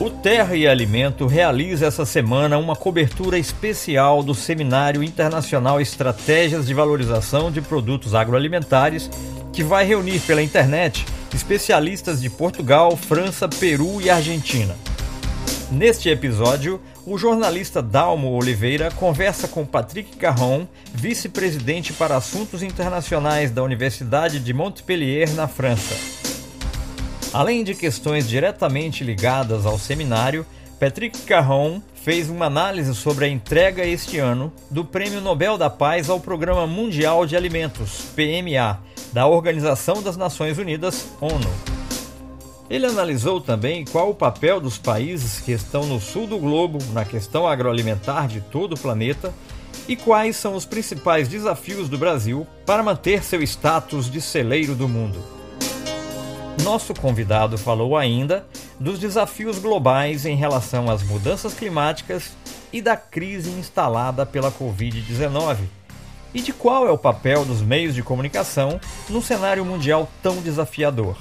O Terra e Alimento realiza essa semana uma cobertura especial do Seminário Internacional Estratégias de Valorização de Produtos Agroalimentares, que vai reunir pela internet especialistas de Portugal, França, Peru e Argentina. Neste episódio, o jornalista Dalmo Oliveira conversa com Patrick Carron, vice-presidente para assuntos internacionais da Universidade de Montpellier, na França. Além de questões diretamente ligadas ao seminário, Patrick Carron fez uma análise sobre a entrega este ano do Prêmio Nobel da Paz ao Programa Mundial de Alimentos, PMA, da Organização das Nações Unidas, ONU. Ele analisou também qual o papel dos países que estão no sul do globo na questão agroalimentar de todo o planeta e quais são os principais desafios do Brasil para manter seu status de celeiro do mundo. Nosso convidado falou ainda dos desafios globais em relação às mudanças climáticas e da crise instalada pela Covid-19 e de qual é o papel dos meios de comunicação num cenário mundial tão desafiador.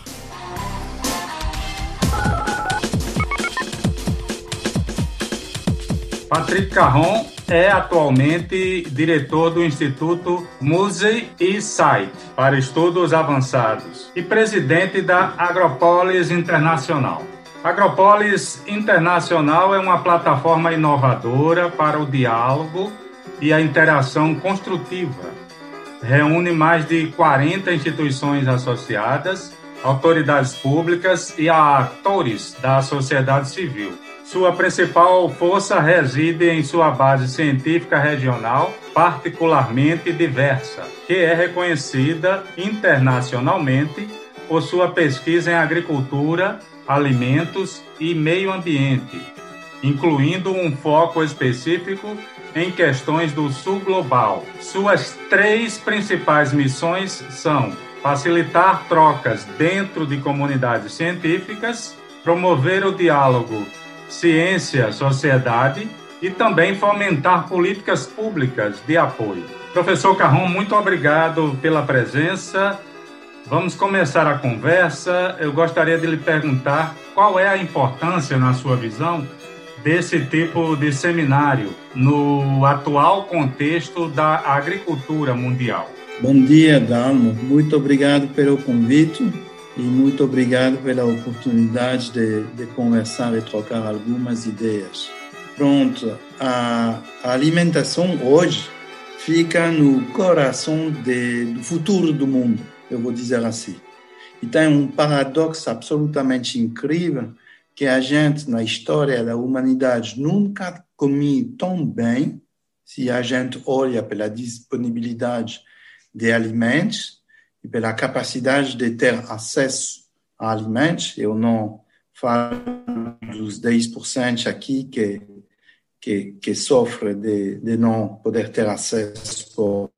Patrick Carron é atualmente diretor do Instituto Musei e Site para Estudos Avançados e presidente da Agropolis Internacional. Agropolis Internacional é uma plataforma inovadora para o diálogo e a interação construtiva. Reúne mais de 40 instituições associadas, autoridades públicas e atores da sociedade civil sua principal força reside em sua base científica regional, particularmente diversa, que é reconhecida internacionalmente por sua pesquisa em agricultura, alimentos e meio ambiente, incluindo um foco específico em questões do sul global. Suas três principais missões são facilitar trocas dentro de comunidades científicas, promover o diálogo ciência, sociedade e também fomentar políticas públicas de apoio. Professor Carron, muito obrigado pela presença. Vamos começar a conversa. Eu gostaria de lhe perguntar qual é a importância, na sua visão, desse tipo de seminário no atual contexto da agricultura mundial. Bom dia, Dalmo. Muito obrigado pelo convite e muito obrigado pela oportunidade de, de conversar e trocar algumas ideias. Pronto, a, alimentação hoje fica no coração de, do futuro do mundo, eu vou dizer assim. E tem um paradoxo absolutamente incrível que a gente, na história da humanidade, nunca comi tão bem, se a gente olha pela disponibilidade de alimentos, pela capacidade de ter acesso a alimentos. Eu não falo dos 10% aqui que, que, que sofrem de, de não poder ter acesso por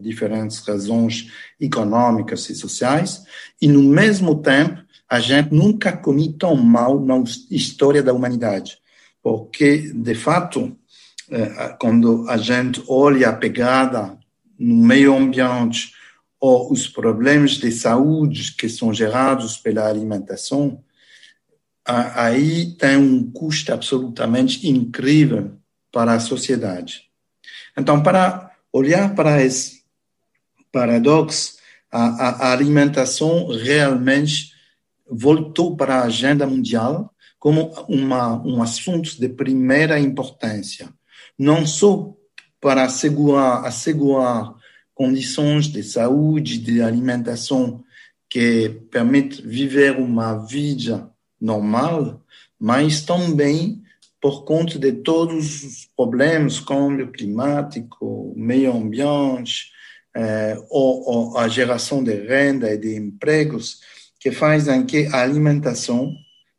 diferentes razões econômicas e sociais, e no mesmo tempo, a gente nunca comi tão mal na história da humanidade, porque, de fato, eh, quando a gente olha a pegada no meio ambiente, ou os problemas de saúde que são gerados pela alimentação, aí tem um custo absolutamente incrível para a sociedade. Então, para olhar para esse paradoxo, a, a alimentação realmente voltou para a agenda mundial como uma, um assunto de primeira importância, não só para assegurar, assegurar condições de saúde, de alimentação que permitem viver uma vida normal, mas também por conta de todos os problemas, câmbio climático, meio ambiente, eh, ou, ou, a geração de renda e de empregos, que fazem que a alimentação,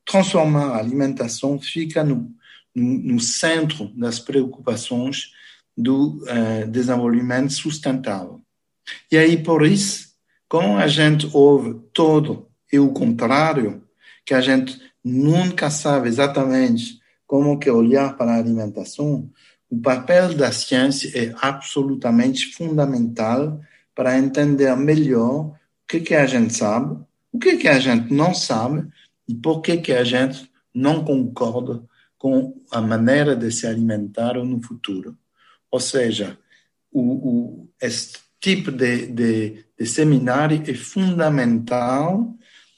transformar a alimentação, fica no, no, no centro das preocupações do uh, desenvolvimento sustentável. E aí, por isso, como a gente ouve todo e o contrário, que a gente nunca sabe exatamente como que olhar para a alimentação, o papel da ciência é absolutamente fundamental para entender melhor o que, que a gente sabe, o que, que a gente não sabe e por que, que a gente não concorda com a maneira de se alimentar no futuro. Ou seja, o, o, este tipo de, de, de seminário é fundamental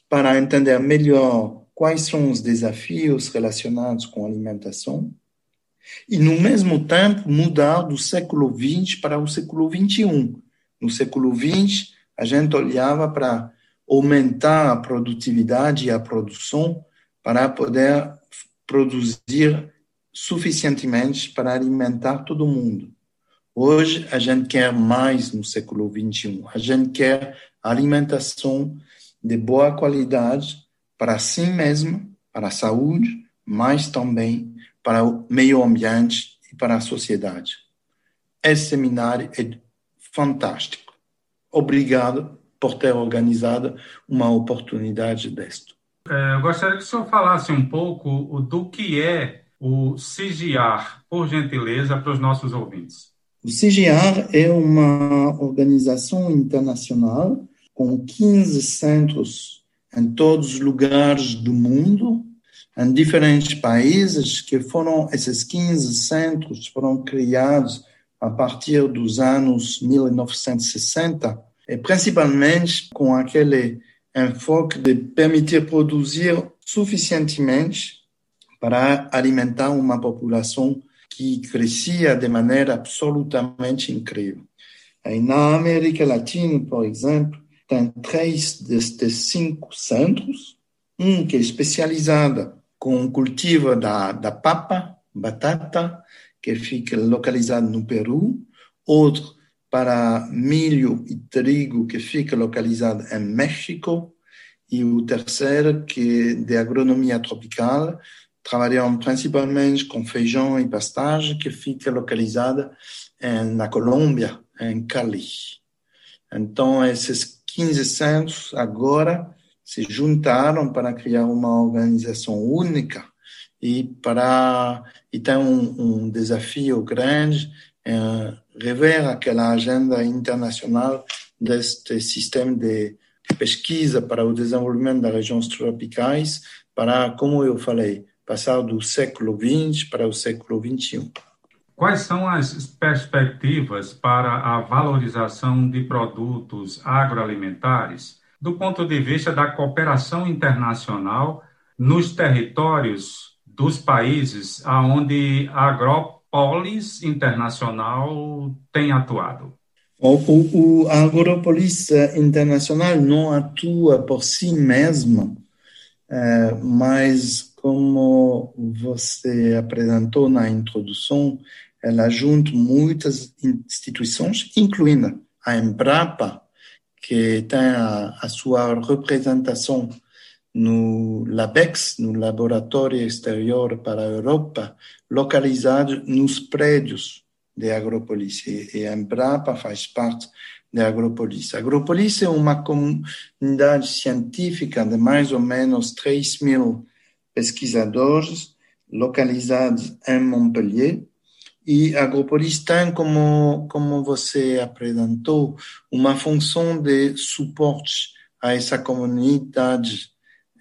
para entender melhor quais são os desafios relacionados com alimentação e, no mesmo tempo, mudar do século XX para o século XXI. No século XX, a gente olhava para aumentar a produtividade e a produção para poder produzir suficientemente para alimentar todo mundo. Hoje, a gente quer mais no século XXI. A gente quer alimentação de boa qualidade para si mesmo, para a saúde, mas também para o meio ambiente e para a sociedade. Esse seminário é fantástico. Obrigado por ter organizado uma oportunidade desta. É, eu gostaria que o senhor falasse um pouco do que é o CIGIAR, por gentileza, para os nossos ouvintes. O CIGIAR é uma organização internacional com 15 centros em todos os lugares do mundo, em diferentes países, que foram, esses 15 centros foram criados a partir dos anos 1960, e principalmente com aquele enfoque de permitir produzir suficientemente para alimentar uma população que crescia de maneira absolutamente incrível. Aí, na América Latina, por exemplo, tem três destes cinco centros, um que é especializado com o cultivo da, da papa, batata, que fica localizado no Peru, outro para milho e trigo, que fica localizado em México, e o terceiro, que é de agronomia tropical, trabalhamos principalmente com feijão e pastagem, que fica localizada na Colômbia, em Cali. Então, esses 15 centros agora se juntaram para criar uma organização única e para e tem um, um desafio grande em rever aquela agenda internacional deste sistema de pesquisa para o desenvolvimento das regiões tropicais, para, como eu falei, passar do século XX para o século XXI. Quais são as perspectivas para a valorização de produtos agroalimentares do ponto de vista da cooperação internacional nos territórios dos países onde a Agropolis Internacional tem atuado? O, o, o Agropolis Internacional não atua por si mesmo, é, mas como você apresentou na introdução, ela junta muitas instituições, incluindo a Embrapa, que tem a, a sua representação no LABEX, no Laboratório Exterior para a Europa, localizado nos prédios de Agropolis. E, a Embrapa faz parte de Agropolis. Agropolis é uma comunidade científica de mais ou menos 3 mil pesquisadores localizados em Montpellier, e a Agropolis tem, como, como você apresentou, uma função de suporte a essa comunidade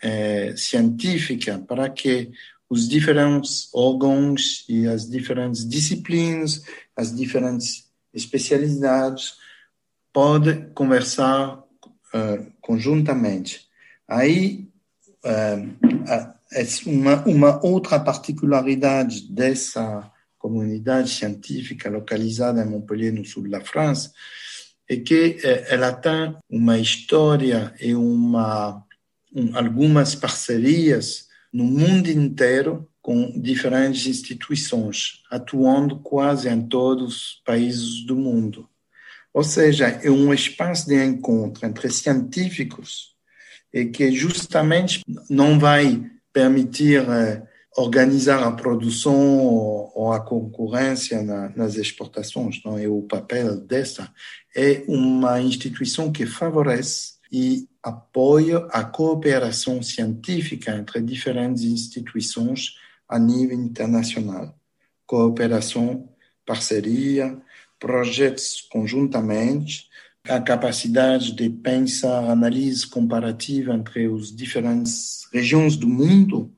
eh, científica para que os diferentes órgãos e as diferentes disciplinas, as diferentes especialidades podem conversar uh, conjuntamente. Aí, uh, uma, uma outra particularidade dessa comunidade científica localizada em Montpellier, no sul da França, é que eh, ela tem uma história e uma, um, algumas parcerias no mundo inteiro com diferentes instituições, atuando quase em todos os países do mundo. Ou seja, é um espaço de encontro entre científicos e que justamente não vai permitir eh, organizar a produção ou a concorrência nas exportações. Não é o papel dessa. É uma instituição que favorece e apoia a cooperação científica entre diferentes instituições a nível internacional. Cooperação, parceria, projetos conjuntamente, a capacidade de pensar análise comparativa entre as diferentes regiões do mundo.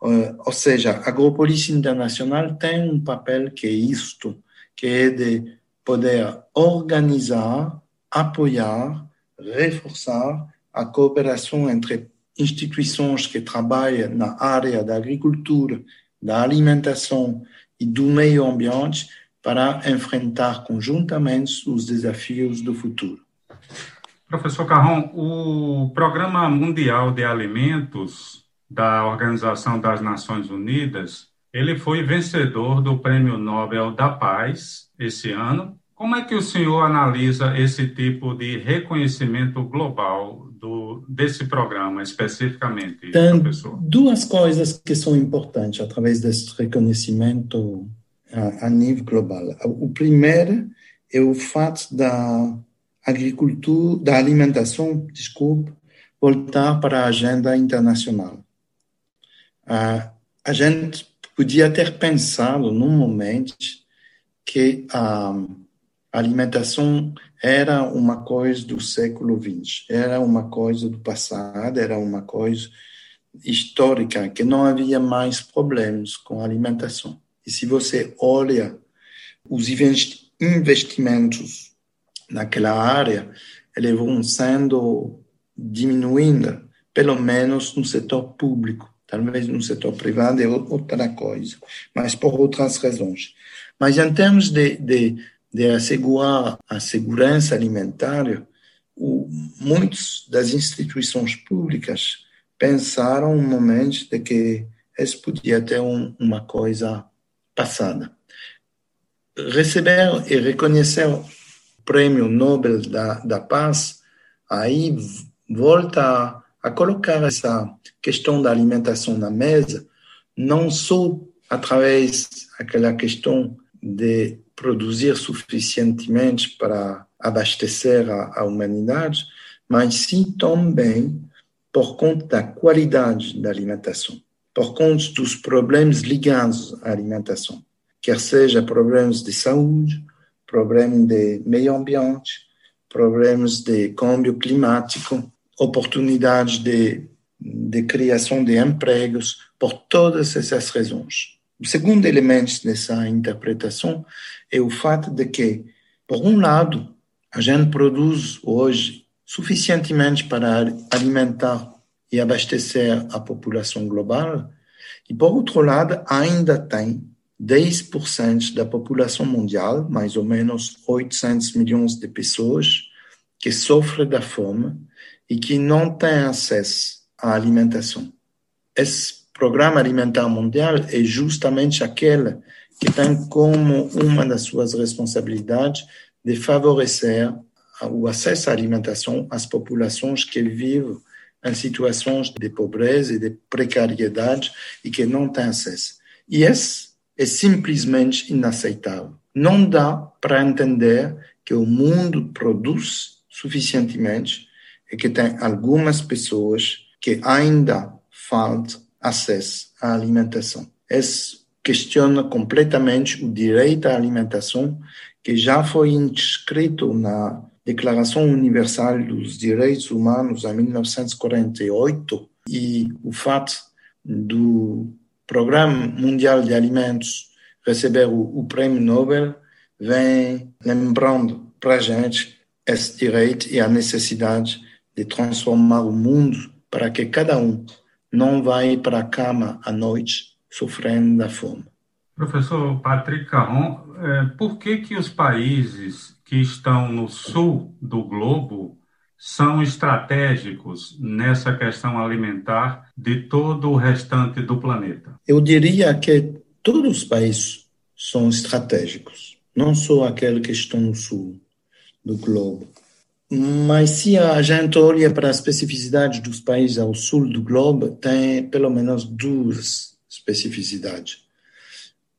Uh, ou seja, a Agropolícia Internacional tem um papel que é isto, que é de poder organizar, apoiar, reforçar a cooperação entre instituições que trabalham na área da agricultura, da alimentação e do meio ambiente para enfrentar conjuntamente os desafios do futuro. Professor Carron, o Programa Mundial de Alimentos da Organização das Nações Unidas, ele foi vencedor do Prêmio Nobel da Paz esse ano. Como é que o senhor analisa esse tipo de reconhecimento global do, desse programa especificamente, Tem professor? Duas coisas que são importantes através desse reconhecimento a, nível global. O primeiro é o fato da agricultura, da alimentação, desculpe, voltar para a agenda internacional. A gente podia ter pensado num momento que a alimentação era uma coisa do século XX, era uma coisa do passado, era uma coisa histórica, que não havia mais problemas com a alimentação. E se você olha os investimentos naquela área, eles vão sendo diminuindo, pelo menos no setor público. Talvez no setor privado é outra coisa, mas por outras razões. Mas em termos de, de, de assegurar a segurança alimentar, o, muitas das instituições públicas pensaram um momento de que isso podia ter um, uma coisa passada. Receber e reconhecer prêmio Nobel da, da Paz, aí volta a, a colocar essa questão da alimentação na mesa, não só através daquela questão de produzir suficientemente para abastecer a, a humanidade, mas sim também por conta da qualidade da alimentação, por conta dos problemas ligados à alimentação, quer seja problemas de saúde, problemas de meio ambiente, problemas de câmbio climático, oportunidades de, de criação de empregos, por todas essas razões. O segundo elemento dessa interpretação é o fato de que, por um lado, a gente produz hoje suficientemente para alimentar e abastecer a população global, e, por outro lado, ainda tem 10% da população mundial, mais ou menos 800 milhões de pessoas, que sofrem da fome e que não têm acesso à alimentação. Esse programa alimentar mundial é justamente aquele que tem como uma das suas responsabilidades de favorecer o acesso à alimentação às populações que vivem em situações de pobreza e de precariedade e que não têm acesso. E esse é simplesmente inaceitável. Não dá para entender que o mundo produz suficientemente e que tem algumas pessoas que ainda faltam acesso à alimentação. Isso questiona completamente o direito à alimentação que já foi inscrito na Declaração Universal dos Direitos Humanos em 1948 e o fato do Programa Mundial de Alimentos receber o, o prêmio Nobel vem lembrando para a gente esse direito e a necessidade de transformar o mundo para que cada um não vá para a cama à noite sofrendo da fome. Professor Patrick Caron, é, por que, que os países que estão no sul do globo são estratégicos nessa questão alimentar de todo o restante do planeta? Eu diria que todos os países são estratégicos, não só aqueles que estão no sul do globo. Mas se a gente olha para as especificidades dos países ao sul do globo, tem pelo menos duas especificidades.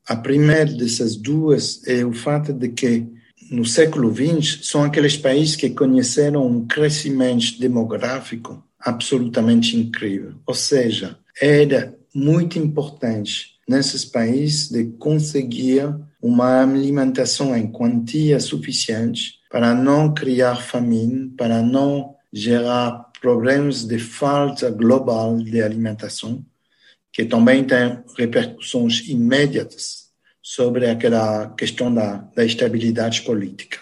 A primeira dessas duas é o fato de que no século XX são aqueles países que conheceram um crescimento demográfico absolutamente incrível. Ou seja, era muito importante nesses países de conseguir uma alimentação em quantia suficiente para não criar famine, para não gerar problemas de falta global de alimentação que também tem repercussões imediatas sobre aquela questão da, da estabilidade política.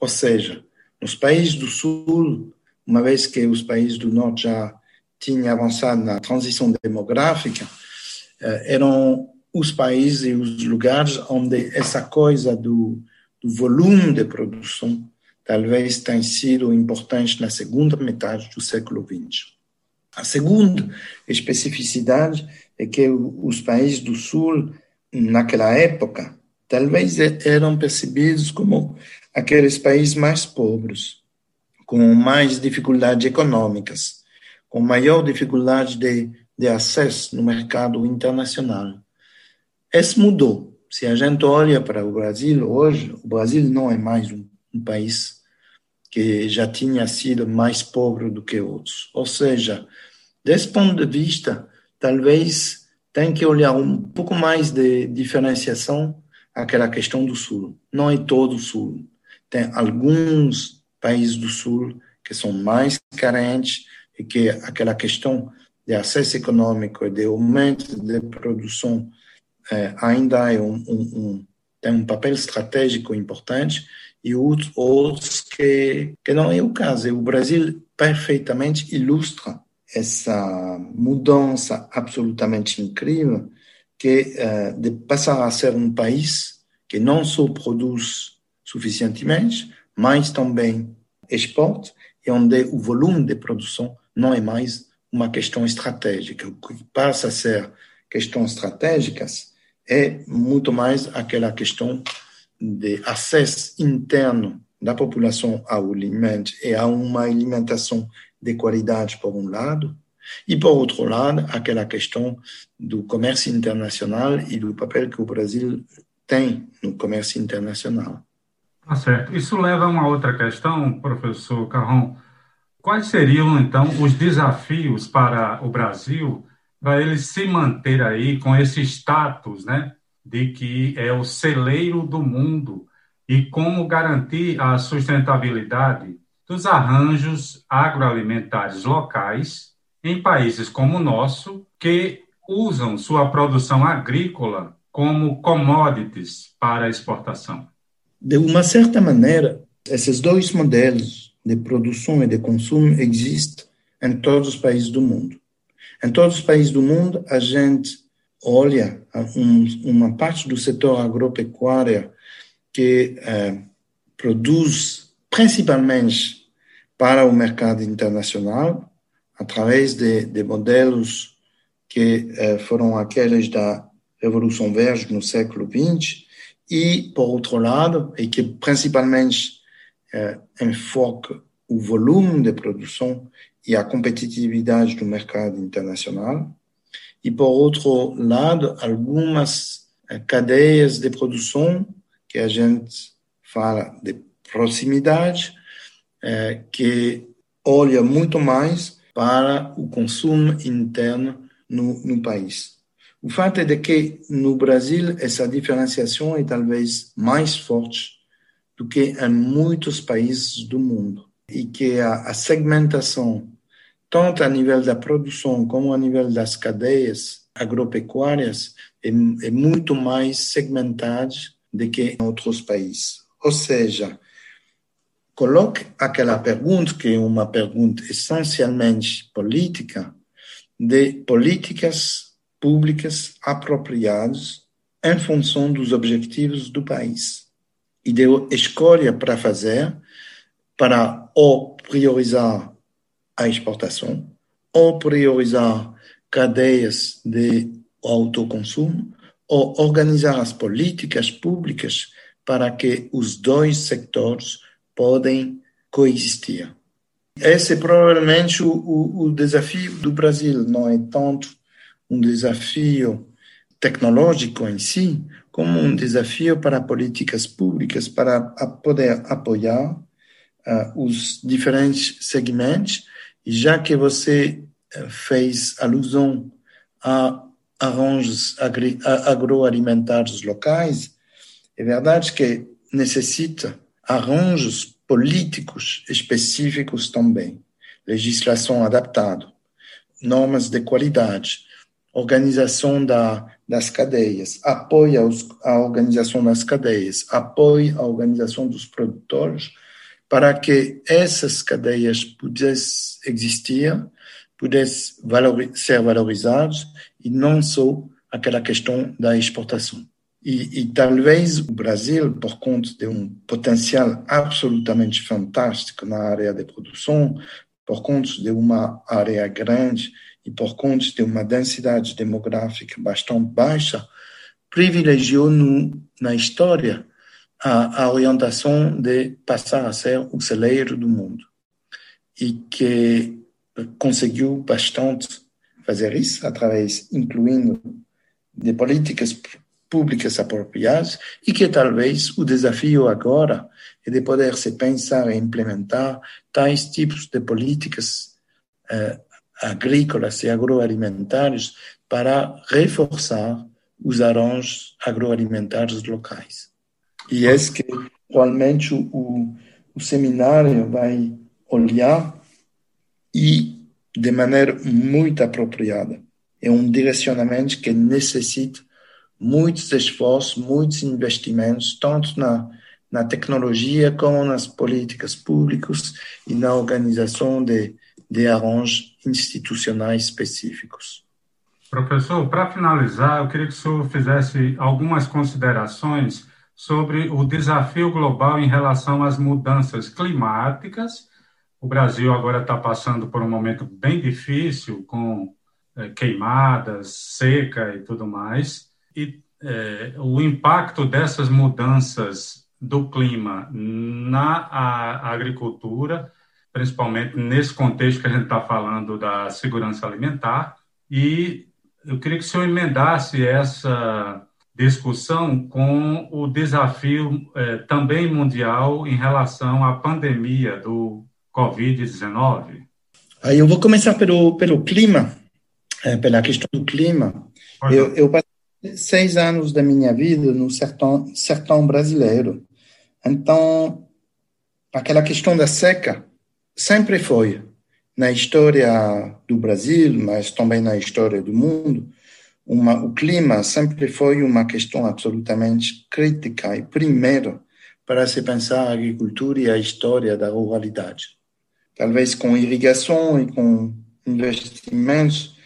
Ou seja, nos países do Sul, uma vez que os países do Norte já tinham avançado na transição demográfica, eh, eram os países e os lugares onde essa coisa do, do volume de produção talvez tenha sido importante na segunda metade do século XX. A segunda especificidade é que os países do Sul, naquela época, talvez eram percebidos como aqueles países mais pobres, com mais dificuldades econômicas, com maior dificuldade de, de acesso no mercado internacional. Isso mudou. Se a gente olha para o Brasil hoje, o Brasil não é mais um, um país que já tinha sido mais pobre do que outros. Ou seja, desse ponto de vista, talvez tem que olhar um pouco mais de diferenciação aquela questão do Sul. Não é todo o Sul. Tem alguns países do Sul que são mais carentes e que aquela questão de acesso econômico e de aumento de produção é, ainda é um, um, um, tem um papel estratégico importante e outros que, que não é o caso. o Brasil perfeitamente ilustra essa mudança absolutamente incrível que é, de passar a ser um país que não só produz suficientemente, mas também exporta, e onde o volume de produção não é mais uma questão estratégica. O que passa a ser questões estratégicas é muito mais aquela questão de acesso interno da população ao alimento e a uma alimentação de qualidade, por um lado, e, por outro lado, aquela questão do comércio internacional e do papel que o Brasil tem no comércio internacional. Tá certo. Isso leva a uma outra questão, professor Carron. Quais seriam, então, os desafios para o Brasil para ele se manter aí com esse status, né, de que é o celeiro do mundo e como garantir a sustentabilidade dos arranjos agroalimentares locais em países como o nosso, que usam sua produção agrícola como commodities para exportação? De uma certa maneira, esses dois modelos de produção e de consumo existem em todos os países do mundo. Em todos os países do mundo, a gente olha um, uma parte do setor agropecuário que eh, produz principalmente para o mercado internacional, através de, de modelos que eh, foram aqueles da Revolução Verde no século XX, e, por outro lado, e que principalmente eh, enfoca o volume de produção e a competitividade do mercado internacional, e, por outro lado, algumas eh, cadeias de produção que a gente fala de proximidade, eh, que olha muito mais para o consumo interno no, no país. O fato é de que no Brasil essa diferenciação é talvez mais forte do que em muitos países do mundo e que a, a segmentação tanto a nível da produção como a nível das cadeias agropecuárias, é, é muito mais segmentada do que em outros países. Ou seja, coloque aquela pergunta, que é uma pergunta essencialmente política, de políticas públicas apropriadas em função dos objetivos do país. E de escolha para fazer para ou priorizar a exportação ou priorizar cadeias de autoconsumo ou organizar as políticas públicas para que os dois sectores podem coexistir. Esse é provavelmente o, o, desafio do Brasil, não é tanto um desafio tecnológico em si, como um desafio para políticas públicas para poder apoiar uh, os diferentes segmentos e já que você eh, fez alusão a arranjos agroalimentares locais, é verdade que necessita arranjos políticos específicos também, legislação adaptada, normas de qualidade. organização da, das cadeias, apoia os, a organização das cadeias, apoia a organização dos produtores, para que essas cadeias pudessem existir, pudessem ser valorizadas e não só aquela questão da exportação. E, e, talvez o Brasil, por conta de um potencial absolutamente fantástico na área de produção, por conta de uma área grande e por conta de uma densidade demográfica bastante baixa, privilegiou no, na história a, a orientação de passar a ser o celeiro do mundo. E que conseguiu bastante fazer isso através, incluindo de políticas públicas apropriadas e que talvez o desafio agora é de poder se pensar e implementar tais tipos de políticas eh, agrícolas e agroalimentares para reforçar os arranjos agroalimentares locais. E é que realmente o, o seminário vai olhar e de maneira muito apropriada. É um direcionamento que necessita muitos esforços, muitos investimentos, tanto na, na tecnologia como nas políticas públicas e na organização de, de arranjos institucionais específicos. Professor, para finalizar, eu queria que o senhor fizesse algumas considerações sobre o desafio global em relação às mudanças climáticas. O Brasil agora está passando por um momento bem difícil, com é, queimadas, seca e tudo mais. E é, o impacto dessas mudanças do clima na a, agricultura principalmente nesse contexto que a gente está falando da segurança alimentar. E eu queria que o senhor emendasse essa discussão com o desafio é, também mundial em relação à pandemia do Covid-19. Aí eu vou começar pelo, pelo clima, é, pela questão do clima. Eu, eu, seis anos da minha vida no sertão, sertão brasileiro. Então, aquela questão da seca sempre foi, na história do Brasil, mas também na história do mundo, uma, o clima sempre foi uma questão absolutamente crítica e primeiro para se pensar a agricultura e a história da ruralidade. Talvez com irrigação e com investimentos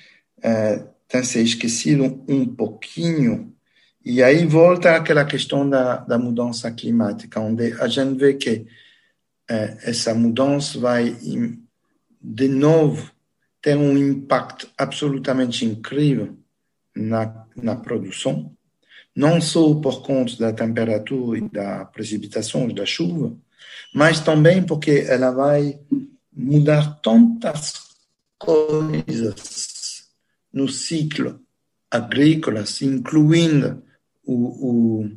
eh, tem se esquecido um pouquinho. E aí volta aquela questão da, da mudança climática, onde a gente vê que é, essa mudança vai, de novo, ter um impacto absolutamente incrível na, na produção, não só por conta da temperatura e da precipitação e da chuva, mas também porque ela vai mudar tantas coisas no ciclo agrícola, incluindo o, o,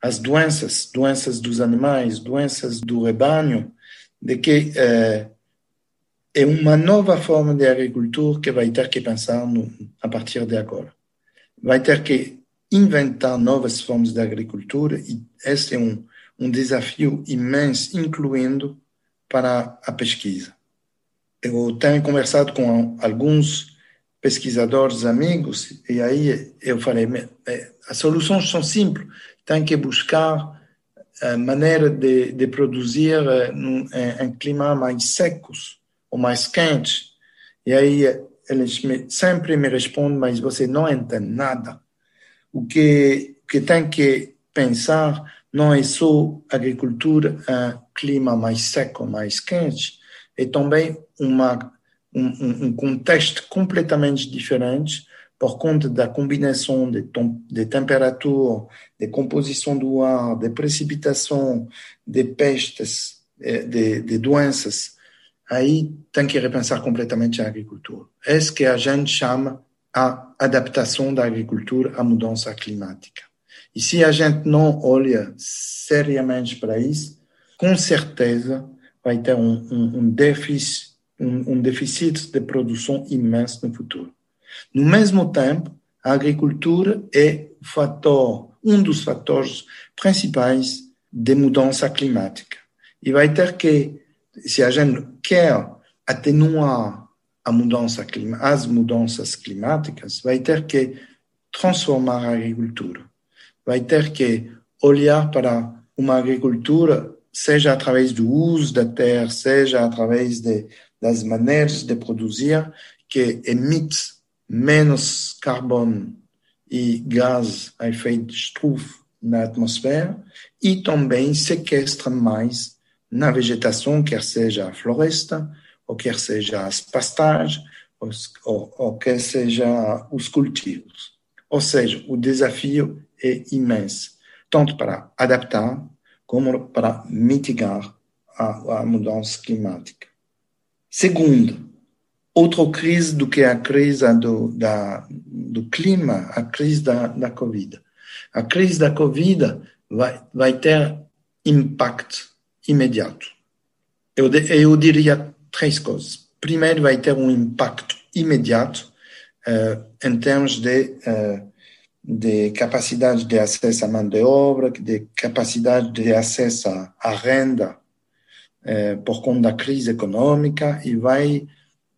as doenças, doenças dos animais, doenças do rebanho, de que é, é uma nova forma de agricultura que vai ter que pensar no, a partir de agora. Vai ter que inventar novas formas de agricultura e esse é um, um desafio imenso, incluindo para a pesquisa. Eu tenho conversado com alguns pesquisadores amigos e aí eu falei, é, as soluções são simples, tem que buscar a maneira de, de produzir eh, em, em clima mais secos ou mais quentes. E aí eles me, sempre me respondem, mas você não entende nada. O que, que tem que pensar não é só agricultura em clima mais seco, mais quente, é também uma, um, um contexto completamente diferente por conta da combinação de, de temperatura, de composição do ar, de precipitação, de pestes, de, de doenças, aí tem que repensar completamente a agricultura. É isso que a gente chama a adaptação da agricultura à mudança climática. E se a gente não olha seriamente para isso, com certeza vai ter um, um, um déficit, um, um déficit de produção imenso no futuro. No mesmo tempo, a agricultura é fator, um dos fatores principais de mudança climática. E vai ter que, se a gente quer atenuar a mudança, as mudanças climáticas, vai ter que transformar a agricultura. Vai ter que olhar para uma agricultura, seja através do uso da terra, seja através de, das maneiras de produzir, que emite menos carbono e gás a efeito de estufa na atmosfera e também sequestra mais na vegetação, quer seja a floresta, ou quer seja as pastagens, ou, ou, quer seja os cultivos. Ou seja, o desafio é imenso, tanto para adaptar como para mitigar a, a mudança climática. Segundo, outra crise do que a crise do, da, do clima, a crise da, da Covid. A crise da Covid vai, vai ter impacto imediato. Eu, eu diria três coisas. Primeiro, vai ter um impacto imediato uh, em termos de, uh, de capacidade de acesso à mão de obra, de capacidade de acesso à renda uh, por conta da crise econômica e vai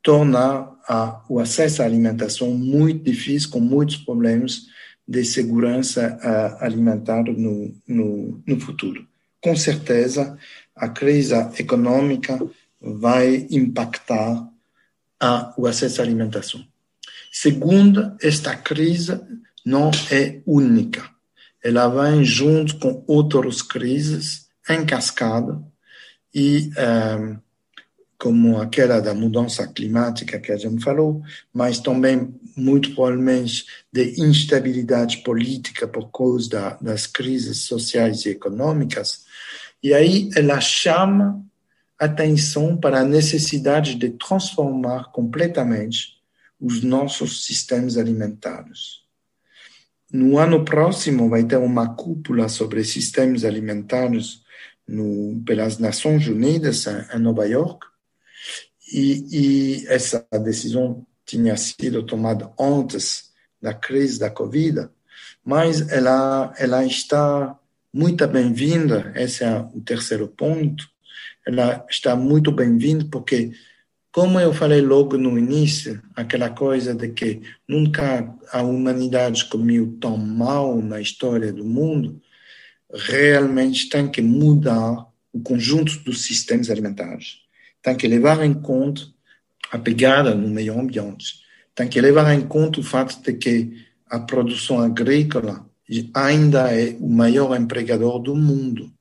tornar a, o acesso à alimentação muito difícil, com muitos problemas de segurança alimentar no, no, no futuro. Com certeza, a crise econômica vai impactar a, o acesso à alimentação. Segundo, esta crise não é única. Ela vem junto com outras crises em cascada e um, como aquela da mudança climática que a gente falou, mas também muito provavelmente de instabilidade política por causa da, das crises sociais e econômicas. E aí ela chama atenção para a necessidade de transformar completamente os nossos sistemas alimentares. No ano próximo vai ter uma cúpula sobre sistemas alimentares no, pelas Nações Unidas em Nova York. E, e essa decisão tinha sido tomada antes da crise da Covid, mas ela, ela está muito bem-vinda, esse é o terceiro ponto, ela está muito bem-vinda porque, como eu falei logo no início, aquela coisa de que nunca a humanidade comeu tão mal na história do mundo, realmente tem que mudar o conjunto dos sistemas alimentares tem que levar em conta a pegada no meio ambiente, tem que levar em conta o fato de que a produção agrícola ainda é o maior empregador do mundo.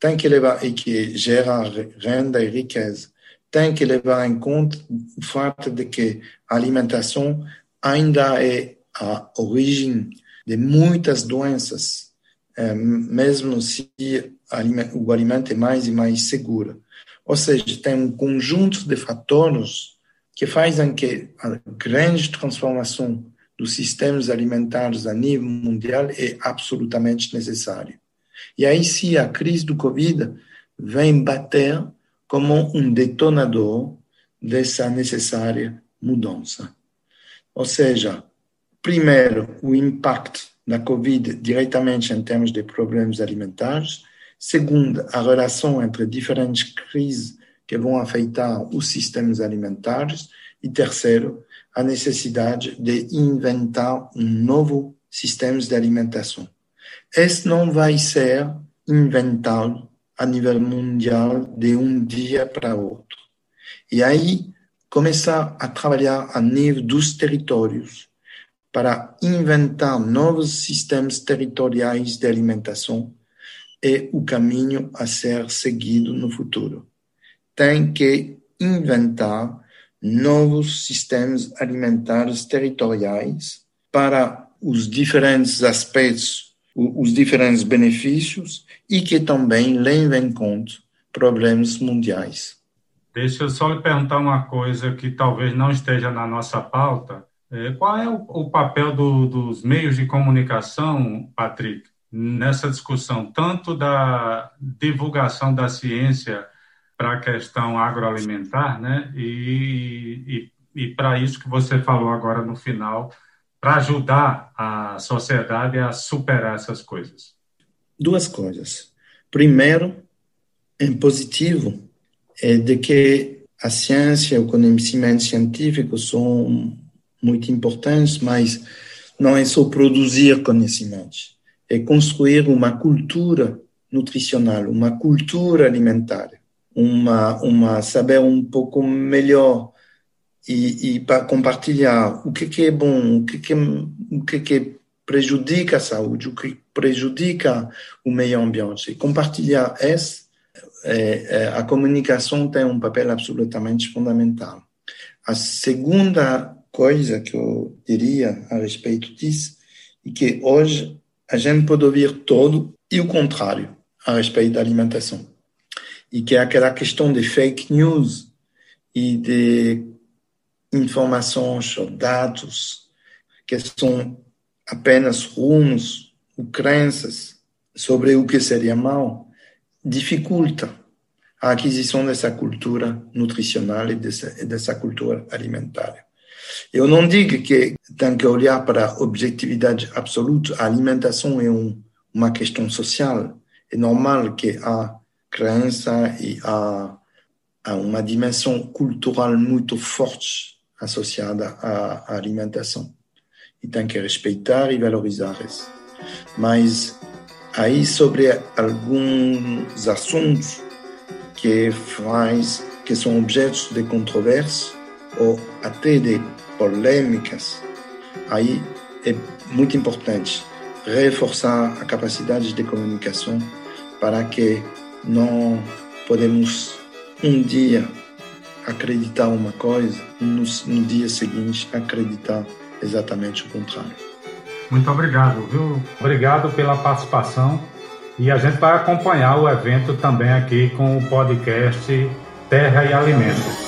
Tem que levar e que gera renda e riqueza. Tem que levar em conta o fato de que a alimentação ainda é a origem de muitas doenças, mesmo se o alimento é mais e mais seguro. Ou seja, tem um conjunto de fatores que fazem que a grande transformação dos sistemas alimentares a nível mundial é absolutamente necessária. E aí sim a crise do Covid vem bater como um detonador dessa necessária mudança. Ou seja, primeiro, o impacto da Covid diretamente em termos de problemas alimentares, Segundo, a relação entre diferentes crises que vão afetar os sistemas alimentares. E terceiro, a necessidade de inventar um novo sistema de alimentação. Esse não vai ser inventado a nível mundial de um dia para outro. E aí, começar a trabalhar a nível dos territórios para inventar novos sistemas territoriais de alimentação é o caminho a ser seguido no futuro. Tem que inventar novos sistemas alimentares territoriais para os diferentes aspectos, os diferentes benefícios e que também levem em conta problemas mundiais. Deixa eu só lhe perguntar uma coisa que talvez não esteja na nossa pauta. É, qual é o, papel do, dos meios de comunicação, Patrick, nessa discussão, tanto da divulgação da ciência para a questão agroalimentar, né? E, e, e para isso que você falou agora no final, para ajudar a sociedade a superar essas coisas. Duas coisas. Primeiro, em positivo, é de que a ciência, o conhecimento científico são muito importantes, mas não é só produzir conhecimentos, é construir uma cultura nutricional, uma cultura alimentar, uma, uma saber um pouco melhor e, e para compartilhar o que, que é bom, o que, que, o que, que prejudica a saúde, o que prejudica o meio ambiente. E compartilhar esse, é, é, a comunicação tem um papel absolutamente fundamental. A segunda coisa que eu diria a respeito disso é que hoje a gente pode ouvir todo e o contrário a respeito da alimentação. E que é aquela questão de fake news e de informações ou dados que são apenas rumos ou crenças sobre o que seria mal, dificulta a aquisição dessa cultura nutricional e dessa, dessa cultura alimentar. Eu não digo que tem que olhar para a objetividade absoluta. A alimentação é um, uma questão social. É normal que a crença e a, a uma dimensão cultural muito forte associada à, alimentação. E tem que respeitar e valorizar isso. Mas aí sobre alguns assuntos que faz que são objetos de controvérsia ou até de polêmicas, aí é muito importante reforçar a capacidade de comunicação para que não podemos um dia acreditar uma coisa e no, no dia seguinte acreditar exatamente o contrário. Muito obrigado, viu? Obrigado pela participação e a gente vai acompanhar o evento também aqui com o podcast Terra e Alimento.